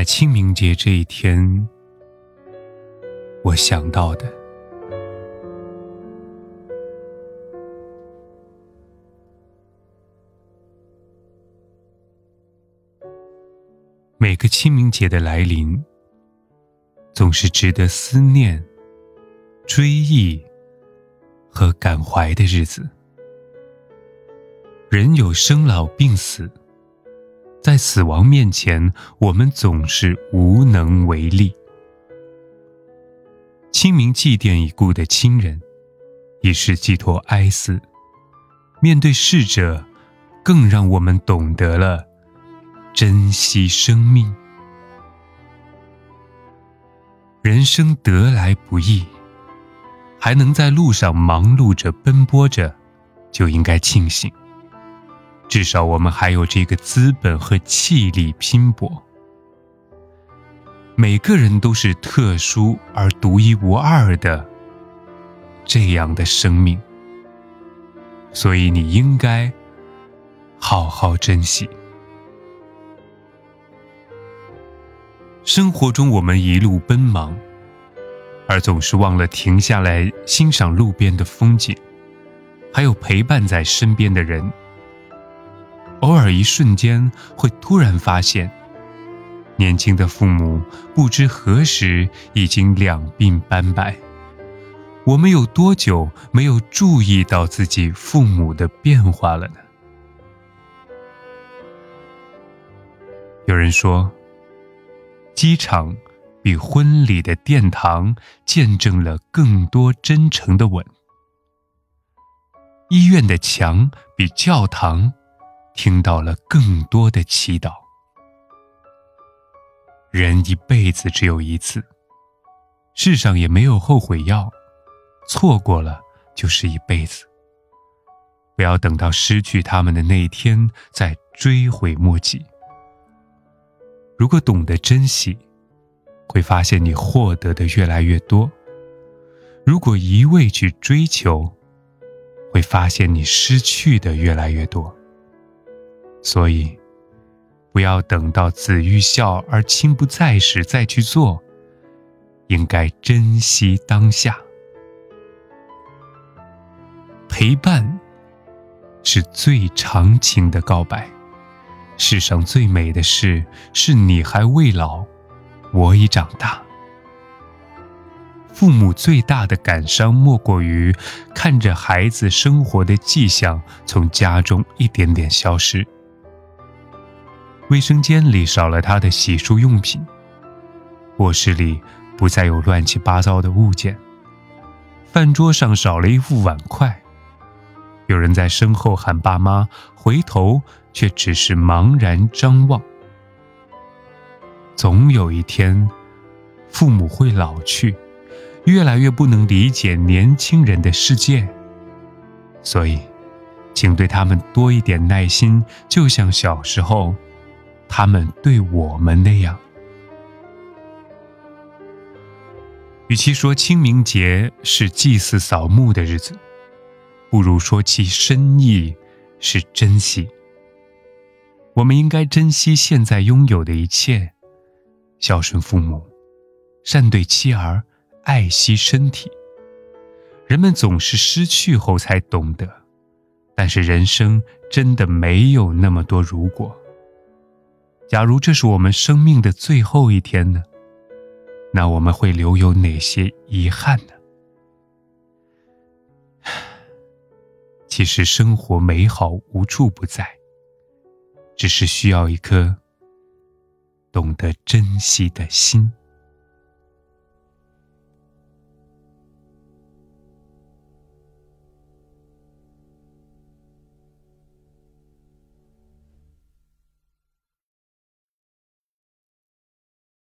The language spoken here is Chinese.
在清明节这一天，我想到的。每个清明节的来临，总是值得思念、追忆和感怀的日子。人有生老病死。在死亡面前，我们总是无能为力。清明祭奠已故的亲人，已是寄托哀思；面对逝者，更让我们懂得了珍惜生命。人生得来不易，还能在路上忙碌着、奔波着，就应该庆幸。至少我们还有这个资本和气力拼搏。每个人都是特殊而独一无二的这样的生命，所以你应该好好珍惜。生活中，我们一路奔忙，而总是忘了停下来欣赏路边的风景，还有陪伴在身边的人。偶尔一瞬间，会突然发现，年轻的父母不知何时已经两鬓斑白。我们有多久没有注意到自己父母的变化了呢？有人说，机场比婚礼的殿堂见证了更多真诚的吻；医院的墙比教堂。听到了更多的祈祷。人一辈子只有一次，世上也没有后悔药，错过了就是一辈子。不要等到失去他们的那一天再追悔莫及。如果懂得珍惜，会发现你获得的越来越多；如果一味去追求，会发现你失去的越来越多。所以，不要等到子欲孝而亲不在时再去做，应该珍惜当下。陪伴是最长情的告白。世上最美的事，是你还未老，我已长大。父母最大的感伤，莫过于看着孩子生活的迹象从家中一点点消失。卫生间里少了他的洗漱用品，卧室里不再有乱七八糟的物件，饭桌上少了一副碗筷，有人在身后喊爸妈，回头却只是茫然张望。总有一天，父母会老去，越来越不能理解年轻人的世界，所以，请对他们多一点耐心，就像小时候。他们对我们那样，与其说清明节是祭祀扫墓的日子，不如说其深意是珍惜。我们应该珍惜现在拥有的一切，孝顺父母，善对妻儿，爱惜身体。人们总是失去后才懂得，但是人生真的没有那么多如果。假如这是我们生命的最后一天呢？那我们会留有哪些遗憾呢？其实生活美好无处不在，只是需要一颗懂得珍惜的心。